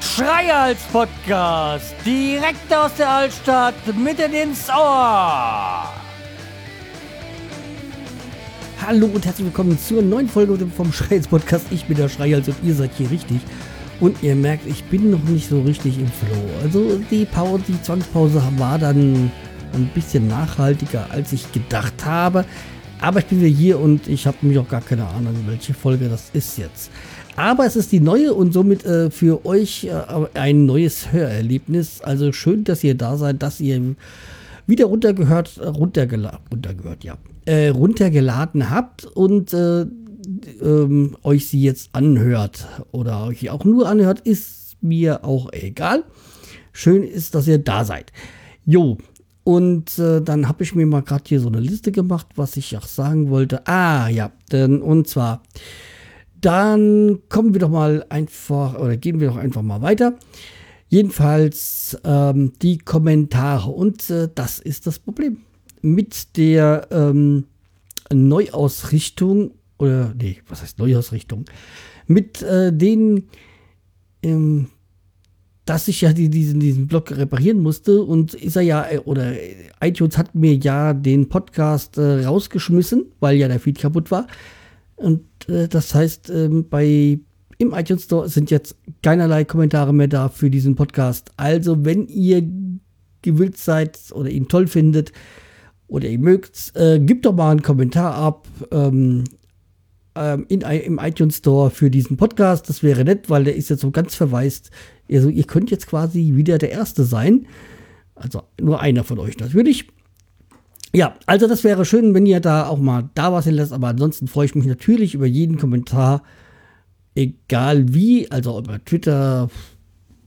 Schreihals Podcast, direkt aus der Altstadt, mitten ins Ohr. Hallo und herzlich willkommen zur neuen Folge vom Schreihals Podcast. Ich bin der Schreihals und ihr seid hier richtig. Und ihr merkt, ich bin noch nicht so richtig im Flow. Also die Pause, die Zwangspause war dann ein bisschen nachhaltiger, als ich gedacht habe. Aber ich bin wieder hier und ich habe mich auch gar keine Ahnung, welche Folge das ist jetzt. Aber es ist die neue und somit äh, für euch äh, ein neues Hörerlebnis. Also schön, dass ihr da seid, dass ihr wieder runtergehört, runtergeladen, runtergehört, ja, äh, runtergeladen habt und äh, ähm, euch sie jetzt anhört oder euch auch nur anhört, ist mir auch egal. Schön ist, dass ihr da seid. Jo, und äh, dann habe ich mir mal gerade hier so eine Liste gemacht, was ich auch sagen wollte. Ah, ja, denn, und zwar dann kommen wir doch mal einfach oder gehen wir doch einfach mal weiter. Jedenfalls ähm, die Kommentare und äh, das ist das Problem. Mit der ähm, Neuausrichtung oder nee, was heißt Neuausrichtung? Mit äh, den, ähm, dass ich ja die, diesen, diesen Blog reparieren musste und ist er ja, äh, oder iTunes hat mir ja den Podcast äh, rausgeschmissen, weil ja der Feed kaputt war. Und äh, das heißt, ähm, bei im iTunes Store sind jetzt keinerlei Kommentare mehr da für diesen Podcast. Also, wenn ihr gewillt seid oder ihn toll findet oder ihr mögt, äh, gebt doch mal einen Kommentar ab ähm, ähm, in, im iTunes Store für diesen Podcast. Das wäre nett, weil der ist jetzt so ganz verwaist. Also, ihr könnt jetzt quasi wieder der Erste sein. Also nur einer von euch natürlich. Ja, also das wäre schön, wenn ihr da auch mal da was hinlässt, aber ansonsten freue ich mich natürlich über jeden Kommentar, egal wie, also über Twitter,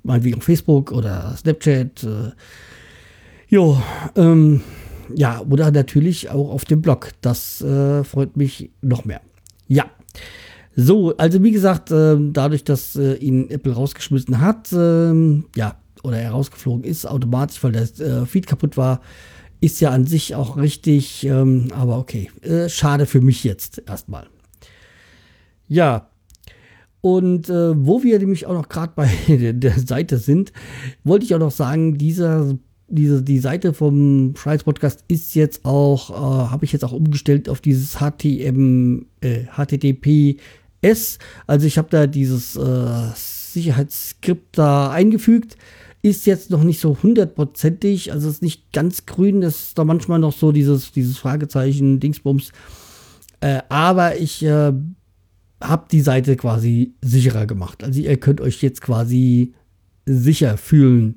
auf Facebook oder Snapchat. Äh, jo, ähm, ja, oder natürlich auch auf dem Blog. Das äh, freut mich noch mehr. Ja. So, also wie gesagt, äh, dadurch, dass äh, ihn Apple rausgeschmissen hat, ähm, ja, oder er rausgeflogen ist, automatisch, weil der äh, Feed kaputt war, ist ja an sich auch richtig, ähm, aber okay. Äh, schade für mich jetzt erstmal. Ja. Und äh, wo wir nämlich auch noch gerade bei der Seite sind, wollte ich auch noch sagen, dieser, diese, die Seite vom Scheiß Podcast ist jetzt auch, äh, habe ich jetzt auch umgestellt auf dieses HTM, äh, HTTPS. Also ich habe da dieses äh, Sicherheitsskript da eingefügt ist jetzt noch nicht so hundertprozentig, also ist nicht ganz grün, das ist da manchmal noch so dieses, dieses Fragezeichen, Dingsbums. Äh, aber ich äh, habe die Seite quasi sicherer gemacht. Also ihr könnt euch jetzt quasi sicher fühlen.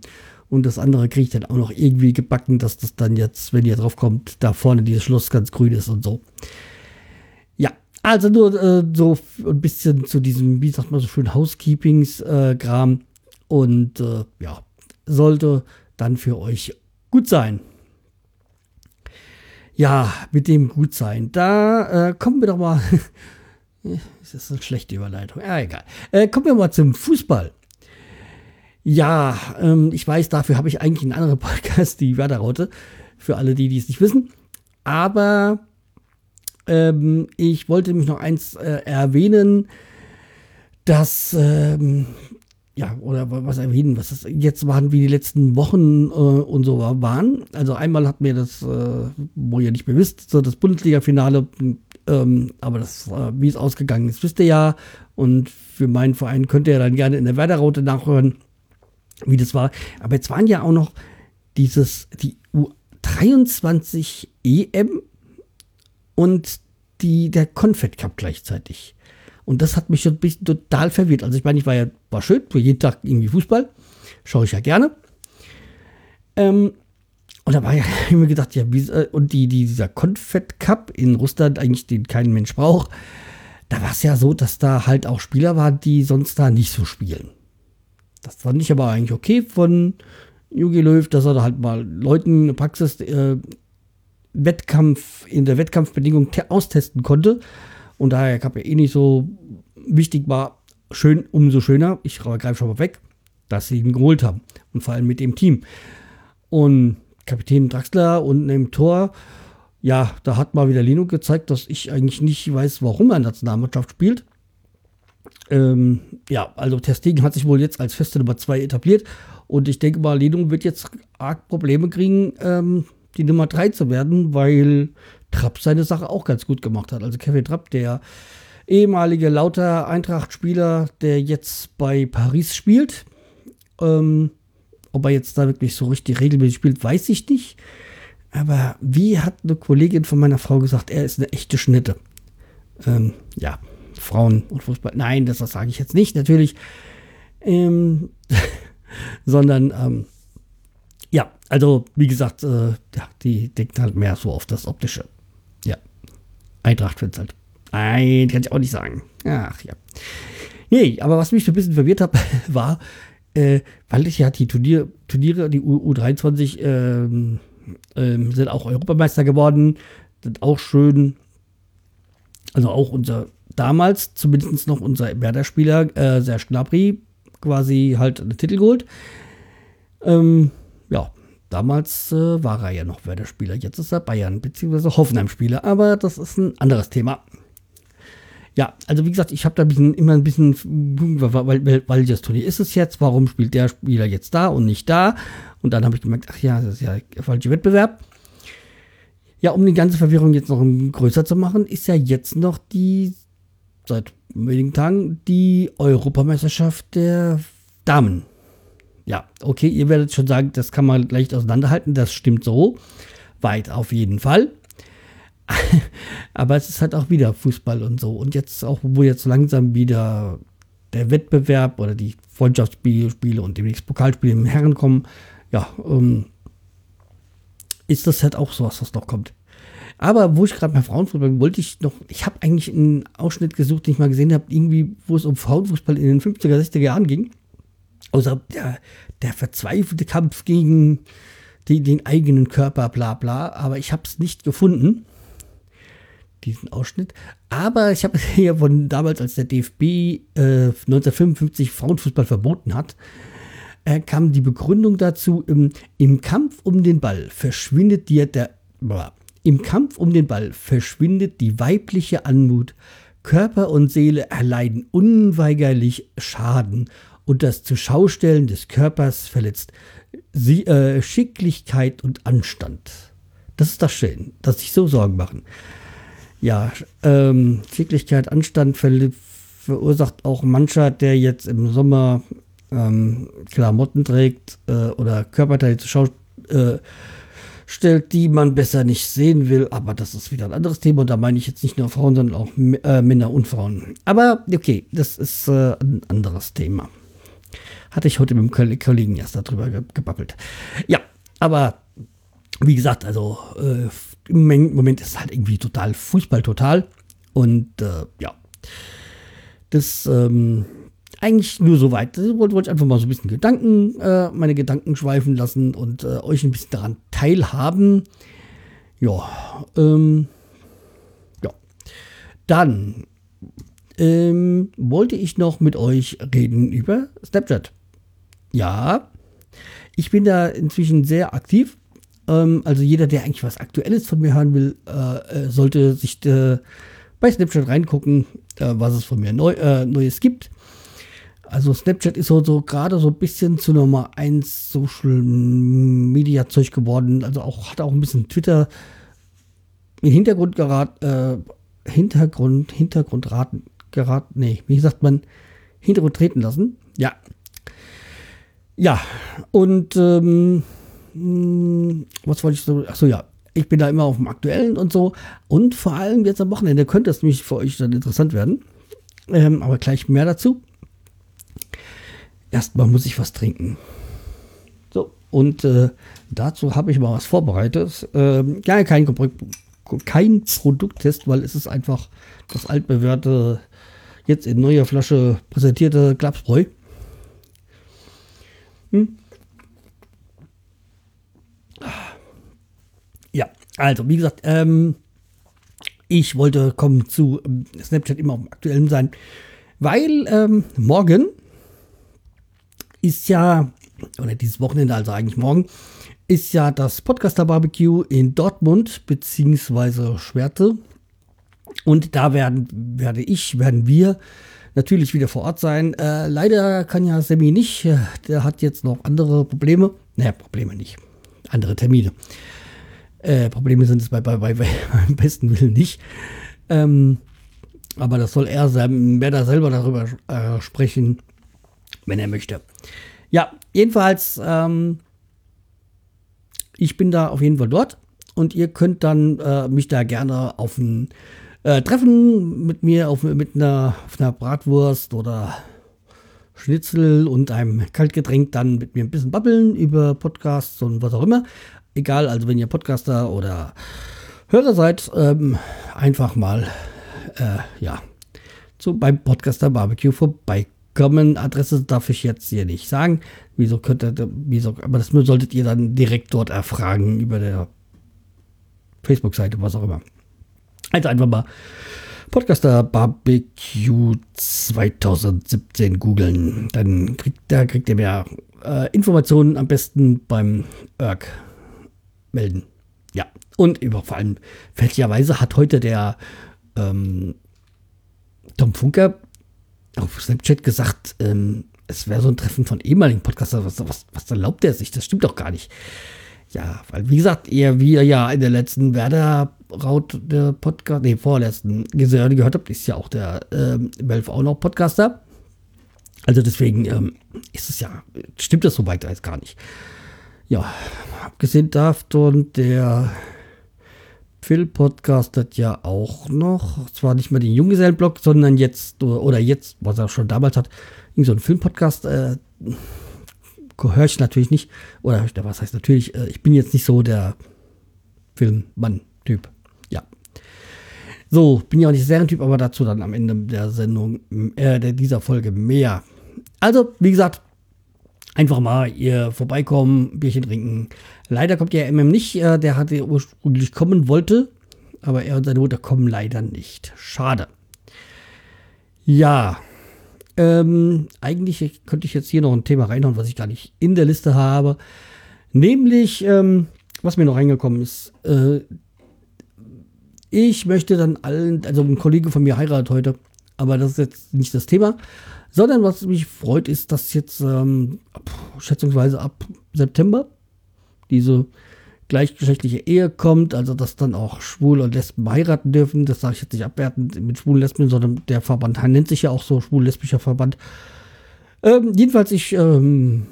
Und das andere kriegt dann auch noch irgendwie gebacken, dass das dann jetzt, wenn ihr drauf kommt, da vorne dieses Schloss ganz grün ist und so. Also nur äh, so ein bisschen zu diesem, wie sagt man so schön, Housekeepings-Kram. Äh, und äh, ja, sollte dann für euch gut sein. Ja, mit dem Gutsein. Da äh, kommen wir doch mal. das ist eine schlechte Überleitung. Ja, egal. Äh, kommen wir mal zum Fußball. Ja, ähm, ich weiß, dafür habe ich eigentlich einen anderen Podcast, die Werder-Raute. Für alle, die es nicht wissen. Aber ähm, ich wollte mich noch eins äh, erwähnen, dass ähm, ja, oder was erwähnen, was das jetzt waren, wie die letzten Wochen äh, und so waren. Also einmal hat mir das, äh, wo ihr nicht mehr wisst, so das Bundesliga-Finale, ähm, aber das, äh, wie es ausgegangen ist, wisst ihr ja. Und für meinen Verein könnt ihr dann gerne in der Werder-Raute nachhören, wie das war. Aber jetzt waren ja auch noch dieses, die U23 EM und die, der Confed Cup gleichzeitig. Und das hat mich schon ein bisschen total verwirrt. Also ich meine, ich war ja, war schön, für jeden Tag irgendwie Fußball. Schaue ich ja gerne. Ähm, und da war ja immer gedacht, ja, wie, äh, und die, die, dieser Confed Cup in Russland, eigentlich den kein Mensch braucht, da war es ja so, dass da halt auch Spieler waren, die sonst da nicht so spielen. Das fand ich aber eigentlich okay von Jogi Löw, dass er da halt mal Leuten Praxis äh, Wettkampf in der Wettkampfbedingung austesten konnte. Und daher gab ja eh nicht so wichtig war, schön, umso schöner, ich greife schon mal weg, dass sie ihn geholt haben. Und vor allem mit dem Team. Und Kapitän Draxler und im Tor, ja, da hat mal wieder Lino gezeigt, dass ich eigentlich nicht weiß, warum er Nationalmannschaft spielt. Ähm, ja, also Testegen hat sich wohl jetzt als feste Nummer 2 etabliert und ich denke mal, Lino wird jetzt arg Probleme kriegen, ähm, die Nummer 3 zu werden, weil Trapp seine Sache auch ganz gut gemacht hat. Also Kevin Trapp, der ehemalige lauter Eintracht-Spieler, der jetzt bei Paris spielt. Ähm, ob er jetzt da wirklich so richtig regelmäßig spielt, weiß ich nicht. Aber wie hat eine Kollegin von meiner Frau gesagt, er ist eine echte Schnitte. Ähm, ja, Frauen und Fußball. Nein, das, das sage ich jetzt nicht, natürlich. Ähm, sondern, ähm, ja, also wie gesagt, äh, ja, die denkt halt mehr so auf das Optische. Ja, Eintracht-Fans halt. Nein, kann ich auch nicht sagen. Ach ja. Nee, aber was mich so ein bisschen verwirrt hat, war, äh, weil ich ja die Turnier, Turniere, die U U23 ähm, ähm, sind auch Europameister geworden, sind auch schön. Also auch unser, damals zumindest noch unser Werder-Spieler, äh, Serge Gnabry, quasi halt einen Titel geholt. Ähm, ja, damals äh, war er ja noch Werder-Spieler, jetzt ist er Bayern- bzw. Hoffenheim-Spieler, aber das ist ein anderes Thema. Ja, also wie gesagt, ich habe da ein bisschen, immer ein bisschen, weil, weil, weil das Turnier ist es jetzt, warum spielt der Spieler jetzt da und nicht da? Und dann habe ich gemerkt, ach ja, das ist ja der falsche Wettbewerb. Ja, um die ganze Verwirrung jetzt noch größer zu machen, ist ja jetzt noch die, seit wenigen Tagen, die Europameisterschaft der Damen. Ja, okay, ihr werdet schon sagen, das kann man leicht auseinanderhalten, das stimmt so. Weit auf jeden Fall. Aber es ist halt auch wieder Fußball und so. Und jetzt auch, wo jetzt langsam wieder der Wettbewerb oder die Freundschaftsspiele und demnächst Pokalspiele im Herren kommen, ja, ähm, ist das halt auch sowas, was noch kommt. Aber wo ich gerade bei Frauenfußball bin, wollte ich noch, ich habe eigentlich einen Ausschnitt gesucht, den ich mal gesehen habe, irgendwie, wo es um Frauenfußball in den 50er, 60er Jahren ging. Außer der, der verzweifelte Kampf gegen die, den eigenen Körper, bla bla. Aber ich habe es nicht gefunden diesen Ausschnitt. Aber ich habe hier von damals, als der DFB äh, 1955 Frauenfußball verboten hat, äh, kam die Begründung dazu, im, im Kampf um den Ball verschwindet dir der, blah, im Kampf um den Ball verschwindet die weibliche Anmut. Körper und Seele erleiden unweigerlich Schaden und das Zuschaustellen des Körpers verletzt Sie, äh, Schicklichkeit und Anstand. Das ist das Schön, dass sich so Sorgen machen ja, ähm, Schicklichkeit, Anstand ver verursacht auch mancher, der jetzt im Sommer ähm, Klamotten trägt äh, oder Körperteile zur Schau äh, stellt, die man besser nicht sehen will. Aber das ist wieder ein anderes Thema und da meine ich jetzt nicht nur Frauen, sondern auch äh, Männer und Frauen. Aber okay, das ist äh, ein anderes Thema. Hatte ich heute mit dem Kollegen erst darüber gebabbelt. Ja, aber wie gesagt, also äh, im Moment ist es halt irgendwie total Fußball total. Und äh, ja, das ähm, eigentlich nur so weit. Ich wollte, wollte einfach mal so ein bisschen Gedanken, äh, meine Gedanken schweifen lassen und äh, euch ein bisschen daran teilhaben. Ja, ähm, ja. Dann ähm, wollte ich noch mit euch reden über Snapchat. Ja, ich bin da inzwischen sehr aktiv ähm, also jeder, der eigentlich was Aktuelles von mir hören will, äh, äh sollte sich äh, bei Snapchat reingucken, äh, was es von mir neu, äh, Neues gibt. Also Snapchat ist so, so gerade so ein bisschen zu Nummer 1 Social Media Zeug geworden. Also auch hat auch ein bisschen Twitter in Hintergrund geraten, äh, Hintergrund, Hintergrund raten, geraten, nee, wie sagt man, Hintergrund treten lassen. Ja. Ja, und ähm, hm, was wollte ich so? Achso, ja. Ich bin da immer auf dem Aktuellen und so. Und vor allem jetzt am Wochenende könnte es nämlich für euch dann interessant werden. Ähm, aber gleich mehr dazu. Erstmal muss ich was trinken. So, und äh, dazu habe ich mal was vorbereitet. Ähm, ja, kein, kein Produkttest, weil es ist einfach das altbewährte, jetzt in neuer Flasche präsentierte Klapsbräu. Hm? Ja, also wie gesagt, ähm, ich wollte kommen zu ähm, Snapchat immer auf dem aktuellen sein, weil ähm, morgen ist ja, oder dieses Wochenende, also eigentlich morgen, ist ja das Podcaster Barbecue in Dortmund beziehungsweise Schwerte. Und da werden, werde ich, werden wir natürlich wieder vor Ort sein. Äh, leider kann ja Semi nicht. Der hat jetzt noch andere Probleme. Naja, Probleme nicht. Andere Termine. Äh, Probleme sind es bei, bei, bei, beim besten Willen nicht. Ähm, aber das soll er wer da selber darüber äh, sprechen, wenn er möchte. Ja, jedenfalls, ähm, ich bin da auf jeden Fall dort und ihr könnt dann äh, mich da gerne auf ein äh, Treffen mit mir auf, mit einer, auf einer Bratwurst oder Schnitzel und einem Kaltgetränk dann mit mir ein bisschen babbeln über Podcasts und was auch immer. Egal, also wenn ihr Podcaster oder Hörer seid, ähm, einfach mal äh, ja, zu, beim Podcaster Barbecue vorbeikommen. Adresse darf ich jetzt hier nicht sagen. Wieso könnte, wieso, aber das solltet ihr dann direkt dort erfragen über der Facebook-Seite, was auch immer. Also einfach mal Podcaster Barbecue 2017 googeln. Dann kriegt, da kriegt ihr mehr äh, Informationen am besten beim ERG melden. Ja, und über, vor allem fälschlicherweise hat heute der ähm, Tom Funker auf Snapchat gesagt, ähm, es wäre so ein Treffen von ehemaligen Podcastern. Was, was, was erlaubt er sich? Das stimmt doch gar nicht. Ja, weil wie gesagt, wie ihr ja in der letzten Werder Raut der Podcast, nee, vorletzten gehört habt, ist ja auch der ähm, Melf auch noch Podcaster. Also deswegen ähm, ist es ja, stimmt das so weit als gar nicht. Ja, abgesehen davon, der Phil podcastet ja auch noch, zwar nicht mehr den Junggesellenblog, sondern jetzt, oder jetzt, was er schon damals hat, so einen Filmpodcast, äh, höre ich natürlich nicht, oder was heißt natürlich, äh, ich bin jetzt nicht so der Filmmann-Typ. Ja. So, bin ja auch nicht Serientyp, aber dazu dann am Ende der Sendung, äh, dieser Folge mehr. Also, wie gesagt, einfach mal ihr vorbeikommen, Bierchen trinken. Leider kommt der MM nicht, äh, der hatte ursprünglich kommen wollte, aber er und seine Mutter kommen leider nicht. Schade. Ja, ähm, eigentlich könnte ich jetzt hier noch ein Thema reinhauen, was ich gar nicht in der Liste habe. Nämlich, ähm, was mir noch reingekommen ist, äh, ich möchte dann allen, also ein Kollege von mir heiratet heute, aber das ist jetzt nicht das Thema. Sondern was mich freut, ist, dass jetzt ähm, schätzungsweise ab September diese gleichgeschlechtliche Ehe kommt, also dass dann auch Schwule und Lesben heiraten dürfen. Das sage ich jetzt nicht abwertend mit schwulen Lesben, sondern der Verband nennt sich ja auch so schwul-lesbischer Verband. Ähm, jedenfalls, ich ähm,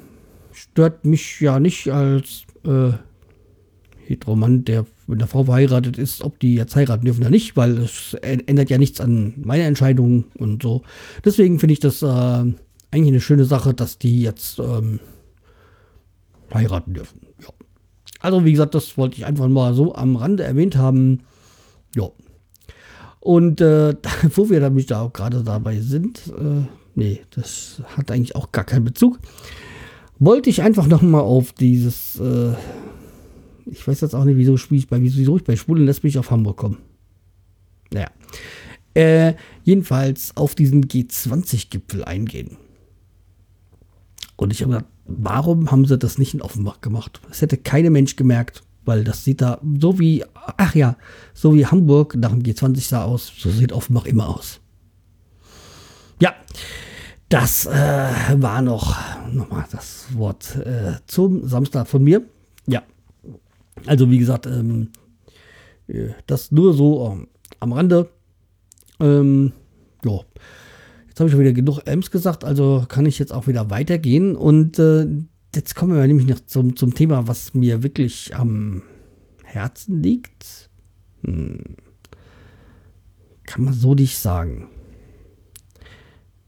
stört mich ja nicht als äh, Heteromann, der mit einer Frau verheiratet ist, ob die jetzt heiraten dürfen oder nicht, weil es ändert ja nichts an meiner Entscheidung und so. Deswegen finde ich das äh, eigentlich eine schöne Sache, dass die jetzt ähm, heiraten dürfen. Ja. Also wie gesagt, das wollte ich einfach mal so am Rande erwähnt haben. Ja. Und äh, wo wir nämlich da auch gerade dabei sind, äh, nee, das hat eigentlich auch gar keinen Bezug, wollte ich einfach noch mal auf dieses äh, ich weiß jetzt auch nicht, wieso, ich bei, wieso ich bei Schwulen mich auf Hamburg kommen. Naja. Äh, jedenfalls auf diesen G20-Gipfel eingehen. Und ich habe gedacht, warum haben sie das nicht in Offenbach gemacht? Das hätte kein Mensch gemerkt, weil das sieht da so wie, ach ja, so wie Hamburg nach dem G20 sah aus, so sieht Offenbach immer aus. Ja, das äh, war noch, nochmal das Wort äh, zum Samstag von mir. Ja, also wie gesagt, ähm, äh, das nur so ähm, am Rande. Ähm, ja. Jetzt habe ich schon wieder genug Ems gesagt, also kann ich jetzt auch wieder weitergehen. Und äh, jetzt kommen wir nämlich noch zum, zum Thema, was mir wirklich am Herzen liegt. Hm. Kann man so nicht sagen.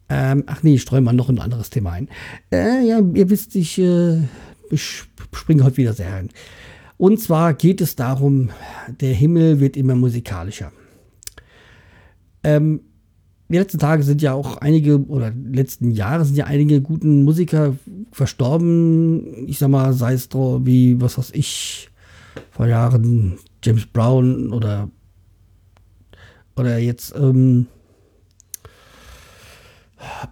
Ähm, ach nee, ich streue mal noch ein anderes Thema ein. Äh, ja, ihr wisst, ich, äh, ich springe heute wieder sehr rein. Und zwar geht es darum, der Himmel wird immer musikalischer. Ähm, die letzten Tage sind ja auch einige, oder letzten Jahre sind ja einige guten Musiker verstorben. Ich sag mal, sei es wie, was weiß ich, vor Jahren James Brown oder, oder jetzt, ähm,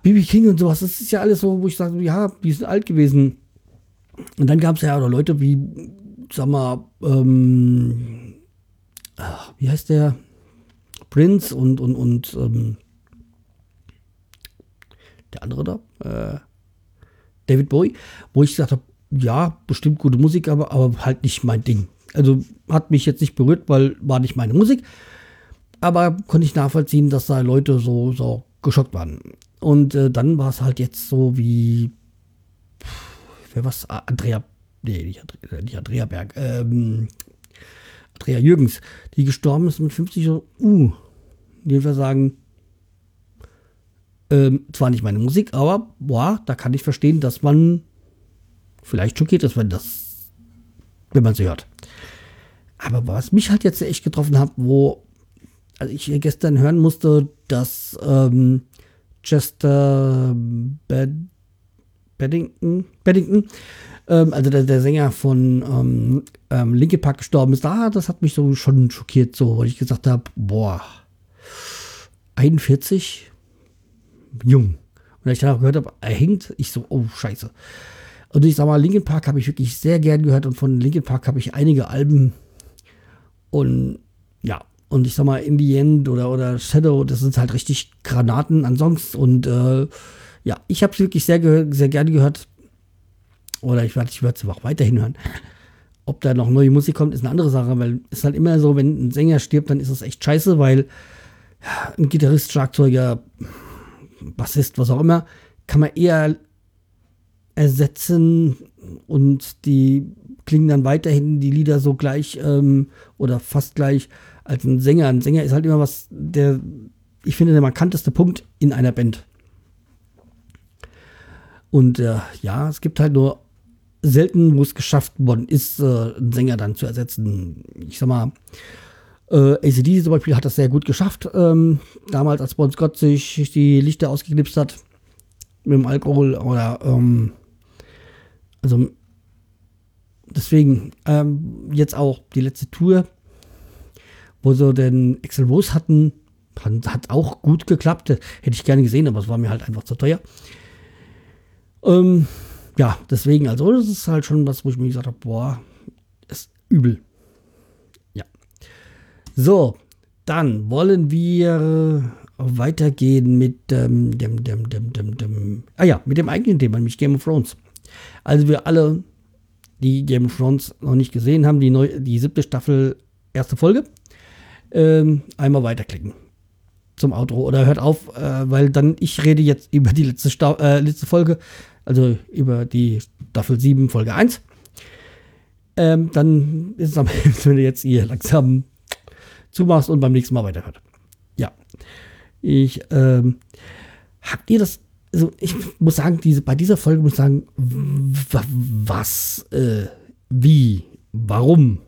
BB King und sowas. Das ist ja alles so, wo ich sage, ja, die sind alt gewesen. Und dann gab es ja auch Leute wie sag mal, ähm, ach, wie heißt der? Prince und, und, und ähm, der andere da, äh, David Bowie, wo ich gesagt habe, ja, bestimmt gute Musik, aber, aber halt nicht mein Ding. Also hat mich jetzt nicht berührt, weil war nicht meine Musik. Aber konnte ich nachvollziehen, dass da Leute so, so geschockt waren. Und äh, dann war es halt jetzt so wie, wer was, ah, Andrea, nee, nicht Andrea, nicht Andrea Berg, ähm, Andrea Jürgens, die gestorben ist mit 50, so, uh, jedenfalls sagen, ähm, zwar nicht meine Musik, aber boah, da kann ich verstehen, dass man vielleicht schockiert ist, wenn das, wenn man sie hört. Aber was mich halt jetzt echt getroffen hat, wo also ich gestern hören musste, dass ähm, Chester Bed Beddington, Beddington ähm, also der, der, Sänger von ähm, ähm, Linkin Park gestorben ist. Da, das hat mich so schon schockiert, so, weil ich gesagt habe, boah, 41, jung. Und ich dann auch gehört habe, er hängt, ich so, oh, scheiße. Und ich sag mal, Linkin Park habe ich wirklich sehr gern gehört und von Linkin Park habe ich einige Alben und ja, und ich sag mal, In the End oder, oder Shadow, das sind halt richtig Granaten an Songs. Und äh, ja, ich habe es wirklich sehr, sehr gerne gehört. Oder ich werde ich es auch weiterhin hören. Ob da noch neue Musik kommt, ist eine andere Sache, weil es ist halt immer so, wenn ein Sänger stirbt, dann ist es echt scheiße, weil ein Gitarrist, Schlagzeuger, Bassist, was auch immer, kann man eher ersetzen und die klingen dann weiterhin die Lieder so gleich ähm, oder fast gleich als ein Sänger. Ein Sänger ist halt immer was, der, ich finde, der markanteste Punkt in einer Band. Und äh, ja, es gibt halt nur selten, wo es geschafft worden ist, äh, einen Sänger dann zu ersetzen. Ich sag mal, äh, ACD zum Beispiel hat das sehr gut geschafft. Ähm, damals, als Bon Scott sich die Lichter ausgeknipst hat mit dem Alkohol oder ähm, also deswegen ähm, jetzt auch die letzte Tour wo sie den Excel Wurst hatten, hat auch gut geklappt. Hätte ich gerne gesehen, aber es war mir halt einfach zu teuer. Ähm, ja, deswegen, also das ist halt schon was, wo ich mir gesagt habe, boah, ist übel. Ja. So, dann wollen wir weitergehen mit ähm, dem, dem, dem, dem, dem, ah ja, mit dem eigentlichen Thema, nämlich Game of Thrones. Also wir alle, die Game of Thrones noch nicht gesehen haben, die, neu, die siebte Staffel, erste Folge, ähm, einmal weiterklicken zum Outro oder hört auf, äh, weil dann ich rede jetzt über die letzte, Sta äh, letzte Folge, also über die Staffel 7, Folge 1. Ähm, dann ist es am besten, wenn du jetzt hier langsam zumachst und beim nächsten Mal weiterhört. Ja. Ich, ähm, habt ihr das, also ich muss sagen, diese, bei dieser Folge muss ich sagen, was, äh, wie, warum,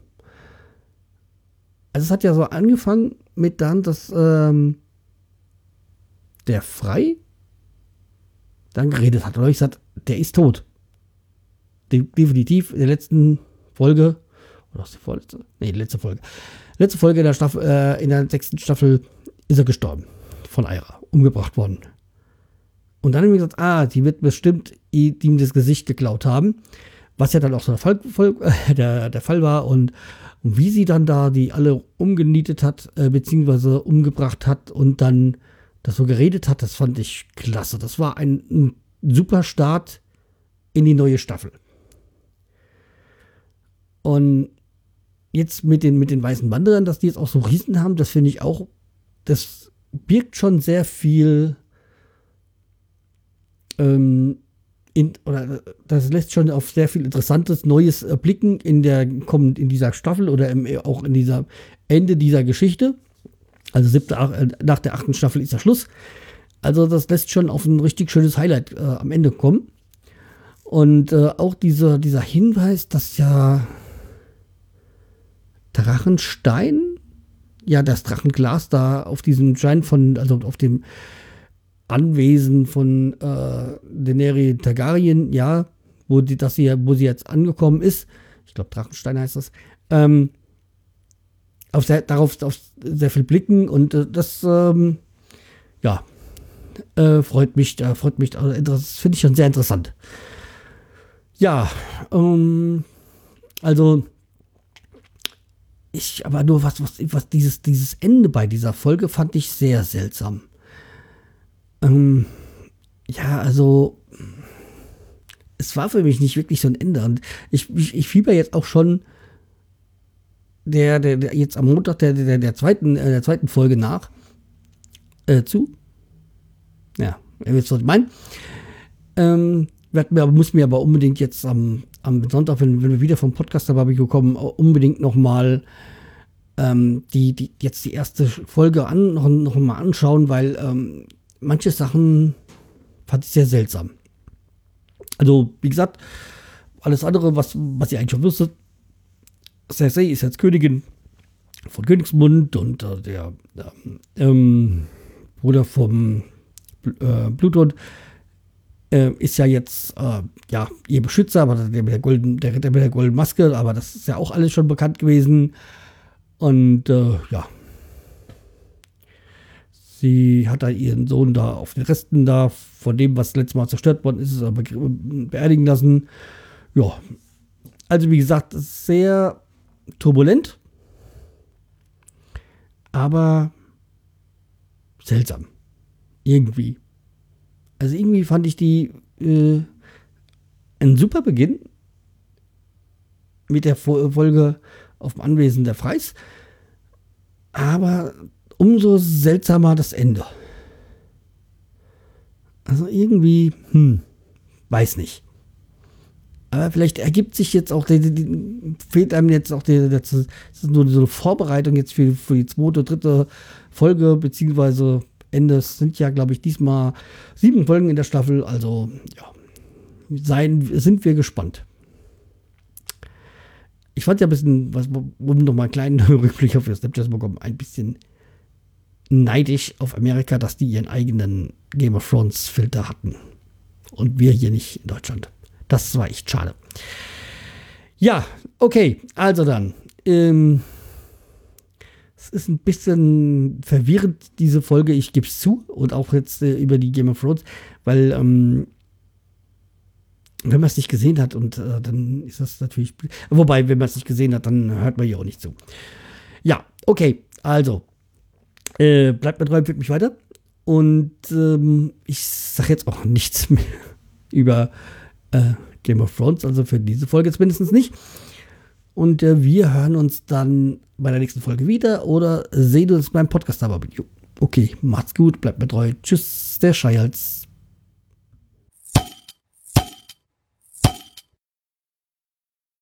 also es hat ja so angefangen mit dann, dass ähm, der Frei dann geredet hat. Oder ich gesagt, der ist tot. De definitiv in der letzten Folge, oder was die vorletzte? Nee, die letzte Folge. Letzte Folge in der Staffel, äh, in der sechsten Staffel ist er gestorben. Von Aira. Umgebracht worden. Und dann haben wir gesagt, ah, die wird bestimmt ihm das Gesicht geklaut haben. Was ja dann auch so der Fall, der, der Fall war. Und und wie sie dann da die alle umgenietet hat, äh, beziehungsweise umgebracht hat und dann das so geredet hat, das fand ich klasse. Das war ein, ein super Start in die neue Staffel. Und jetzt mit den, mit den weißen Wanderern, dass die jetzt auch so Riesen haben, das finde ich auch, das birgt schon sehr viel ähm, in, oder das lässt schon auf sehr viel interessantes Neues blicken in der kommt in dieser Staffel oder im, auch in dieser Ende dieser Geschichte. Also siebte, äh, nach der achten Staffel ist der Schluss. Also das lässt schon auf ein richtig schönes Highlight äh, am Ende kommen. Und äh, auch dieser, dieser Hinweis, dass ja Drachenstein, ja das Drachenglas da auf diesem Schein von, also auf dem Anwesen von äh, Daenerys Targaryen, ja, wo, die, dass sie, wo sie jetzt angekommen ist. Ich glaube, Drachenstein heißt das. Ähm, auf sehr, darauf auf sehr viel blicken und äh, das, ähm, ja, äh, freut mich, äh, freut mich, also, das finde ich schon sehr interessant. Ja, ähm, also ich, aber nur was, was, was dieses, dieses Ende bei dieser Folge fand ich sehr seltsam. Ähm, ja, also es war für mich nicht wirklich so ein Ende. Und ich, ich, ich fieber jetzt auch schon der, der, der jetzt am Montag der, der, der, zweiten, äh, der zweiten Folge nach äh, zu. Ja, ihr wisst, was ich meine. Ähm, mir, muss mir aber unbedingt jetzt am, am Sonntag, wenn, wenn wir wieder vom Podcast Barbecue kommen, unbedingt nochmal ähm, die, die, jetzt die erste Folge an, noch, noch mal anschauen, weil ähm, manche Sachen fand ich sehr seltsam. Also, wie gesagt, alles andere, was, was ihr eigentlich schon wusstet, Cersei ist jetzt Königin von Königsmund und äh, der ähm, Bruder vom äh, äh, ist ja jetzt äh, ja ihr Beschützer, aber der mit der golden, der Ritter mit der goldenen Maske, aber das ist ja auch alles schon bekannt gewesen. Und äh, ja, Sie hat da ihren Sohn da auf den Resten da, von dem, was letztes Mal zerstört worden ist, aber beerdigen lassen. Ja, also wie gesagt, sehr turbulent, aber seltsam. Irgendwie. Also irgendwie fand ich die äh, ein super Beginn mit der Folge auf dem Anwesen der Freis. Aber umso seltsamer das Ende. Also irgendwie, hm, weiß nicht. Aber vielleicht ergibt sich jetzt auch, die, die, fehlt einem jetzt auch, die, das ist nur so eine Vorbereitung jetzt für, für die zweite, dritte Folge, beziehungsweise Ende. Es sind ja, glaube ich, diesmal sieben Folgen in der Staffel. Also, ja, sein, sind wir gespannt. Ich fand ja ein bisschen, was, um nochmal einen kleinen Rückblick auf Snapchat bekommen, ein bisschen neidisch auf Amerika, dass die ihren eigenen Game of Thrones Filter hatten. Und wir hier nicht in Deutschland. Das war echt schade. Ja, okay, also dann. Ähm, ist ein bisschen verwirrend, diese Folge, ich gebe es zu. Und auch jetzt äh, über die Game of Thrones, weil ähm, wenn man es nicht gesehen hat und äh, dann ist das natürlich. Wobei, wenn man es nicht gesehen hat, dann hört man ja auch nicht zu. Ja, okay, also äh, bleibt mir treu, empfiehlt mich weiter. Und ähm, ich sage jetzt auch nichts mehr über äh, Game of Thrones, also für diese Folge jetzt mindestens nicht. Und äh, wir hören uns dann bei der nächsten Folge wieder oder sehen uns beim Podcast aber. Okay, macht's gut, bleibt mir treu. Tschüss, der Scheials.